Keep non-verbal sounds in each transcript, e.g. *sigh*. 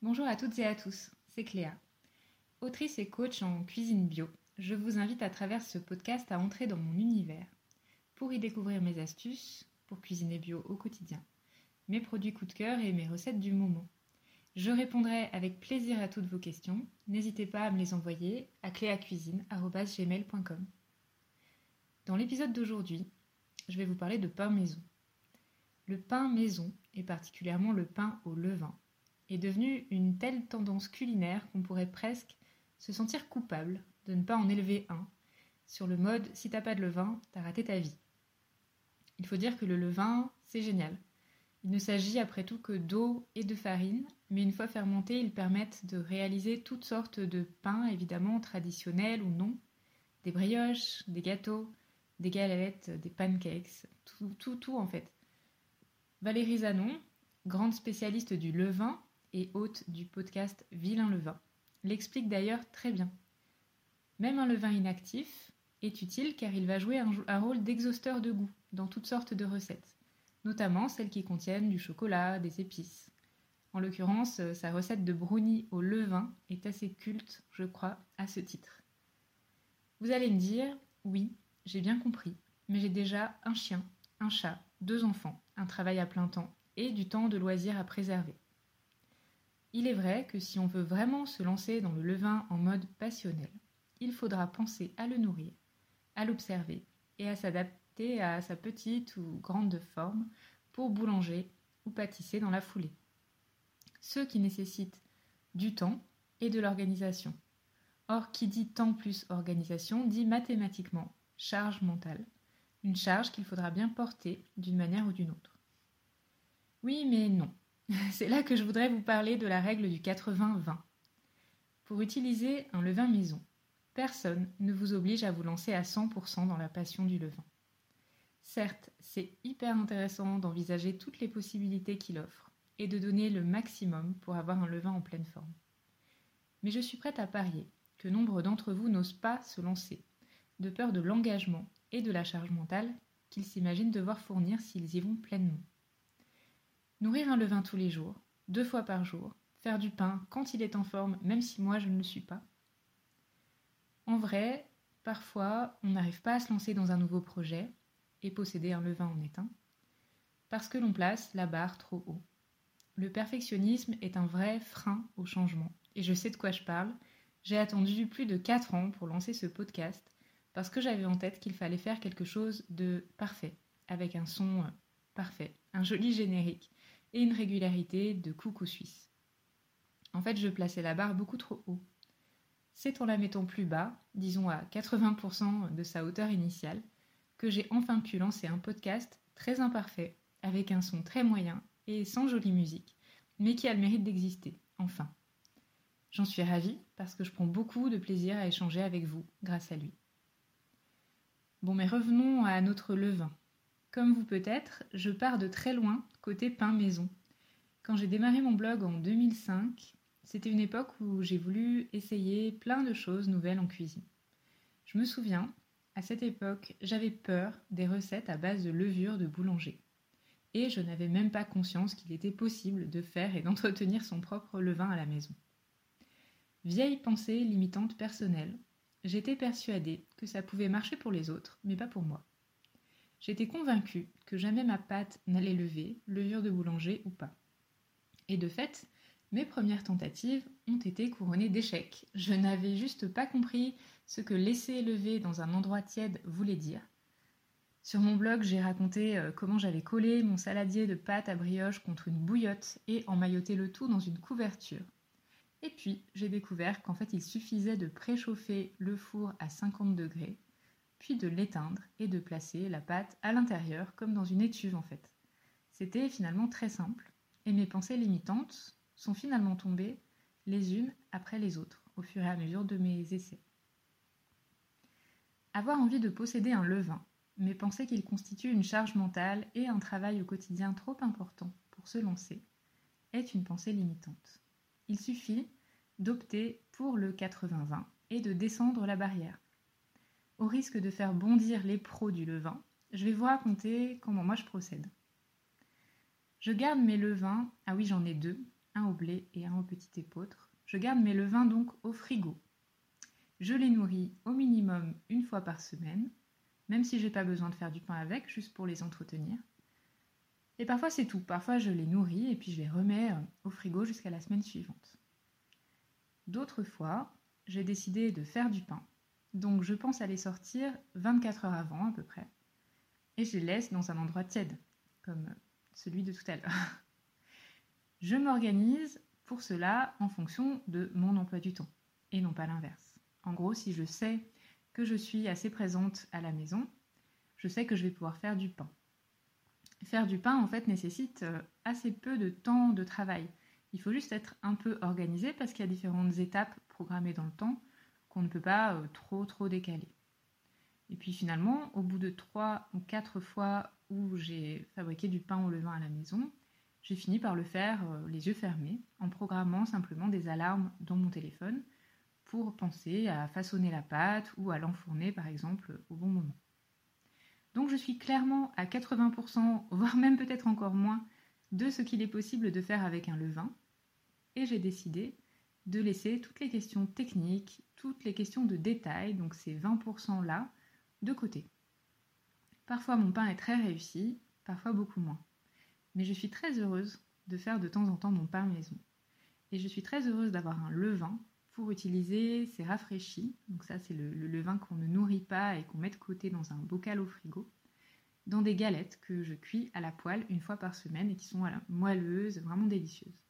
Bonjour à toutes et à tous, c'est Cléa. Autrice et coach en cuisine bio, je vous invite à travers ce podcast à entrer dans mon univers pour y découvrir mes astuces pour cuisiner bio au quotidien, mes produits coup de cœur et mes recettes du moment. Je répondrai avec plaisir à toutes vos questions. N'hésitez pas à me les envoyer à cléacuisine.gmail.com. Dans l'épisode d'aujourd'hui, je vais vous parler de pain maison. Le pain maison, et particulièrement le pain au levain, est devenu une telle tendance culinaire qu'on pourrait presque se sentir coupable de ne pas en élever un, sur le mode si t'as pas de levain, t'as raté ta vie. Il faut dire que le levain, c'est génial. Il ne s'agit après tout que d'eau et de farine, mais une fois fermentés, ils permettent de réaliser toutes sortes de pains, évidemment traditionnels ou non, des brioches, des gâteaux, des galettes, des pancakes, tout, tout, tout en fait. Valérie Zanon, grande spécialiste du levain, et hôte du podcast Vilain Levain, l'explique d'ailleurs très bien. Même un levain inactif est utile car il va jouer un, rôle d'exhausteur de goût dans toutes sortes de recettes, notamment celles qui contiennent du chocolat, des épices. En l'occurrence, euh, sa recette de brownie au levain est assez culte, je crois, à ce titre. Vous allez me dire, oui, j'ai bien compris, mais j'ai déjà un chien, un chat, deux enfants, un travail à plein temps et du temps de loisirs à préserver. Il est vrai que si on veut vraiment se lancer dans le levain en mode passionnel, il faudra penser à le nourrir, à l'observer et à s'adapter à sa petite ou grande forme pour boulanger ou pâtisser dans la foulée. Ce qui nécessite du temps et de l'organisation. Or, qui dit temps plus organisation dit mathématiquement charge mentale, une charge qu'il faudra bien porter d'une manière ou d'une autre. Oui, mais non. *laughs* C'est là que je voudrais vous parler de la règle du 80-20. Pour utiliser un levain maison, personne ne vous oblige à vous lancer à 100% dans la passion du levain. Certes, c'est hyper intéressant d'envisager toutes les possibilités qu'il offre et de donner le maximum pour avoir un levain en pleine forme. Mais je suis prête à parier que nombre d'entre vous n'osent pas se lancer, de peur de l'engagement et de la charge mentale qu'ils s'imaginent devoir fournir s'ils y vont pleinement. Nourrir un levain tous les jours, deux fois par jour, faire du pain quand il est en forme, même si moi je ne le suis pas. En vrai, parfois, on n'arrive pas à se lancer dans un nouveau projet, et posséder un levain en est un, parce que l'on place la barre trop haut. Le perfectionnisme est un vrai frein au changement, et je sais de quoi je parle. J'ai attendu plus de 4 ans pour lancer ce podcast, parce que j'avais en tête qu'il fallait faire quelque chose de parfait, avec un son euh, parfait, un joli générique, et une régularité de coucou suisse. En fait, je plaçais la barre beaucoup trop haut. C'est en la mettant plus bas, disons à 80% de sa hauteur initiale, que j'ai enfin pu lancer un podcast très imparfait, avec un son très moyen et sans jolie musique, mais qui a le mérite d'exister, enfin. J'en suis ravie parce que je prends beaucoup de plaisir à échanger avec vous grâce à lui. Bon, mais revenons à notre levain. Comme vous peut-être, je pars de très loin côté pain maison. Quand j'ai démarré mon blog en 2005, c'était une époque où j'ai voulu essayer plein de choses nouvelles en cuisine. Je me souviens, à cette époque, j'avais peur des recettes à base de levure de boulanger. Et je n'avais même pas conscience qu'il était possible de faire et d'entretenir son propre levain à la maison. Vieille pensée limitante personnelle, j'étais persuadée que ça pouvait marcher pour les autres, mais pas pour moi. J'étais convaincue que jamais ma pâte n'allait lever, levure de boulanger ou pas. Et de fait, mes premières tentatives ont été couronnées d'échecs. Je n'avais juste pas compris ce que laisser lever dans un endroit tiède voulait dire. Sur mon blog, j'ai raconté euh, comment j'avais collé mon saladier de pâte à brioche contre une bouillotte et emmailloté le tout dans une couverture. Et puis, j'ai découvert qu'en fait, il suffisait de préchauffer le four à 50 degrés puis de l'éteindre et de placer la pâte à l'intérieur comme dans une étuve en fait. C'était finalement très simple et mes pensées limitantes sont finalement tombées les unes après les autres au fur et à mesure de mes essais. Avoir envie de posséder un levain, mais penser qu'il constitue une charge mentale et un travail au quotidien trop important pour se lancer, est une pensée limitante. Il suffit d'opter pour le 80-20 et de descendre la barrière. Au risque de faire bondir les pros du levain, je vais vous raconter comment moi je procède. Je garde mes levains, ah oui j'en ai deux, un au blé et un au petit épeautre. Je garde mes levains donc au frigo. Je les nourris au minimum une fois par semaine, même si j'ai pas besoin de faire du pain avec, juste pour les entretenir. Et parfois c'est tout, parfois je les nourris et puis je les remets euh, au frigo jusqu'à la semaine suivante. D'autres fois, j'ai décidé de faire du pain, donc je pense à les sortir 24 heures avant à peu près, et je les laisse dans un endroit tiède, comme celui de tout à l'heure. *laughs* Je m'organise pour cela en fonction de mon emploi du temps, et non pas l'inverse. En gros, si je sais que je suis assez présente à la maison, je sais que je vais pouvoir faire du pain. Faire du pain, en fait, nécessite euh, assez peu de temps de travail. Il faut juste être un peu organisé parce qu'il y a différentes étapes programmées dans le temps qu'on ne peut pas euh, trop trop décaler. Et puis finalement, au bout de trois ou quatre fois où j'ai fabriqué du pain au levain à la maison, j'ai fini par le faire euh, les yeux fermés, en programmant simplement des alarmes dans mon téléphone pour penser à façonner la pâte ou à l'enfourner par exemple au bon moment. Donc je suis clairement à 80%, voire même peut-être encore moins, de ce qu'il est possible de faire avec un levain, et j'ai décidé de laisser toutes les questions techniques, toutes les questions de détail, donc ces 20% là, de côté. Parfois mon pain est très réussi, parfois beaucoup moins. Mais je suis très heureuse de faire de temps en temps mon pain maison. Et je suis très heureuse d'avoir un levain pour utiliser ces rafraîchis. Donc ça c'est le, levain qu'on ne nourrit pas et qu'on met de côté dans un bocal au frigo. Dans des galettes que je cuis à la poêle une fois par semaine et qui sont moelleuses, vraiment délicieuses.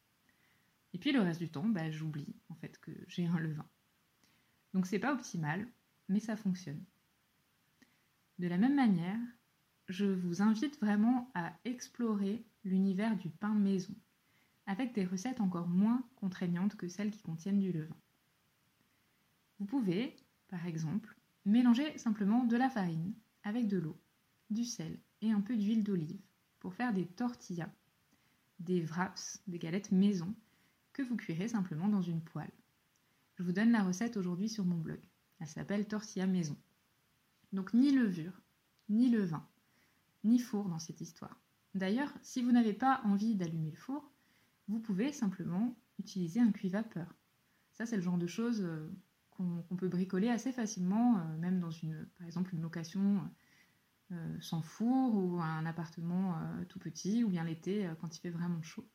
Et puis le reste du temps, bah, j'oublie en fait que j'ai un levain. Donc c'est pas optimal, mais ça fonctionne. De la même manière, je vous invite vraiment à explorer l'univers du pain maison, avec des recettes encore moins contraignantes que celles qui contiennent du levain. Vous pouvez, par exemple, mélanger simplement de la farine avec de l'eau, du sel et un peu d'huile d'olive pour faire des tortillas, des wraps, des galettes maison vous cuirez simplement dans une poêle. Je vous donne la recette aujourd'hui sur mon blog. Elle s'appelle tortilla maison. Donc ni levure, ni levain, ni four dans cette histoire. D'ailleurs, si vous n'avez pas envie d'allumer le four, vous pouvez simplement utiliser un cuit-vapeur. Ça, c'est le genre de choses euh, qu'on peut bricoler assez facilement, euh, même dans une, par exemple, une location euh, sans four ou un appartement tout petit, ou bien l'été quand il fait vraiment chaud.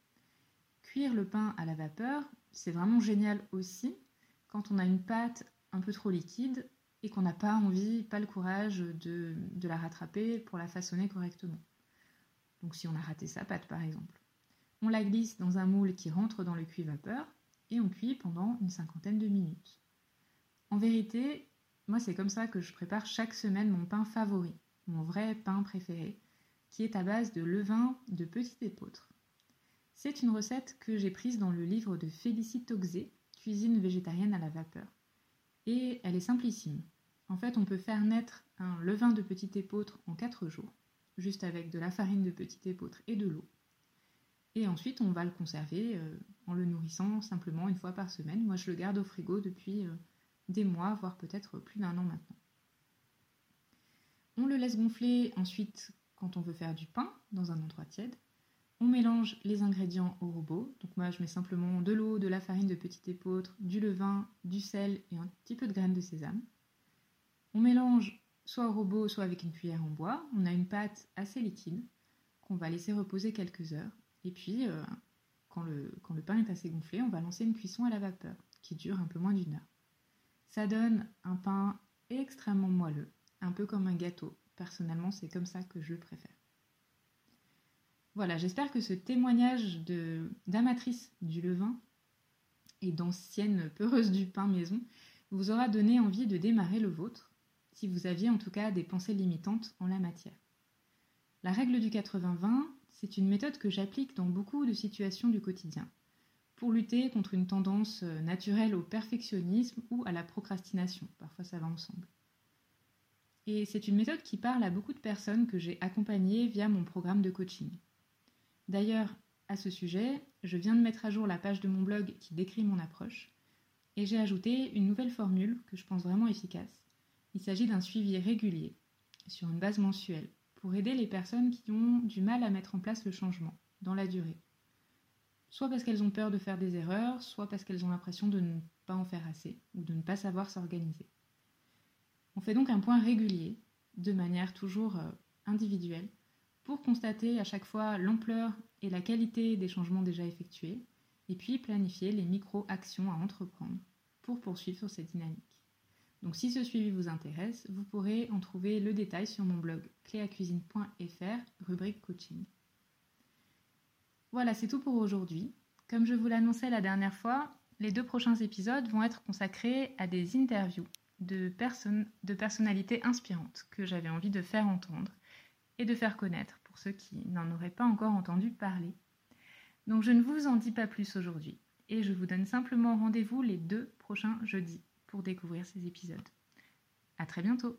Cuire le pain à la vapeur, c'est vraiment génial aussi quand on a une pâte un peu trop liquide et qu'on n'a pas envie, pas le courage de, la rattraper pour la façonner correctement. Donc si on a raté sa pâte par exemple. On la glisse dans un moule qui rentre dans le cuit vapeur et on cuit pendant une cinquantaine de minutes. En vérité, moi c'est comme ça que je prépare chaque semaine mon pain favori, mon vrai pain préféré, qui est à base de levain de petit épeautre. C'est une recette que j'ai prise dans le livre de Félicie Toxé, Cuisine végétarienne à la vapeur. Et elle est simplissime. En fait, on peut faire naître un levain de petit épeautre en 4 jours, juste avec de la farine de petit épeautre et de l'eau. Et ensuite, on va le conserver euh, en le nourrissant simplement une fois par semaine. Moi, je le garde au frigo depuis euh, des mois, voire peut-être plus d'un an maintenant. On le laisse gonfler ensuite quand on veut faire du pain dans un endroit tiède. On mélange les ingrédients au robot. Donc moi je mets simplement de l'eau, de la farine de petit épeautre, du levain, du sel et un petit peu de graines de sésame. On mélange soit au robot, soit avec une cuillère en bois. On a une pâte assez liquide qu'on va laisser reposer quelques heures. Et puis, euh, quand, le, quand, le, pain est assez gonflé, on va lancer une cuisson à la vapeur qui dure un peu moins d'une heure. Ça donne un pain extrêmement moelleux, un peu comme un gâteau. Personnellement, c'est comme ça que je le préfère. Voilà, j'espère que ce témoignage d'amatrice du levain et d'ancienne peureuse du pain maison vous aura donné envie de démarrer le vôtre si vous aviez en tout cas des pensées limitantes en la matière. La règle du 80-20, c'est une méthode que j'applique dans beaucoup de situations du quotidien, pour lutter contre une tendance euh, naturelle au perfectionnisme ou à la procrastination. Parfois ça va ensemble. Et c'est une méthode qui parle à beaucoup de personnes que j'ai accompagnées via mon programme de coaching. D'ailleurs, à ce sujet, je viens de mettre à jour la page de mon blog qui décrit mon approche, et j'ai ajouté une nouvelle formule que je pense vraiment efficace, il s'agit d'un suivi régulier, sur une base mensuelle, pour aider les personnes qui ont du mal à mettre en place le changement, dans la durée. soit parce qu'elles ont peur de faire des erreurs, soit parce qu'elles ont l'impression de ne pas en faire assez ou de ne pas savoir s'organiser. On fait donc un point régulier, de manière toujours euh, individuelle, pour constater à chaque fois l'ampleur et la qualité des changements déjà effectués, et puis planifier les micro-actions à entreprendre pour poursuivre cette dynamique. Donc si ce suivi vous intéresse, vous pourrez en trouver le détail sur mon blog cléacuisine.fr, rubrique coaching. Voilà, c'est tout pour aujourd'hui. Comme je vous l'annonçais la dernière fois, les deux prochains épisodes vont être consacrés à des interviews de personnes, de personnalités inspirantes que j'avais envie de faire entendre et de faire connaître pour ceux qui n'en auraient pas encore entendu parler. Donc je ne vous en dis pas plus aujourd'hui et je vous donne simplement rendez-vous les deux prochains jeudis pour découvrir ces épisodes. À très bientôt!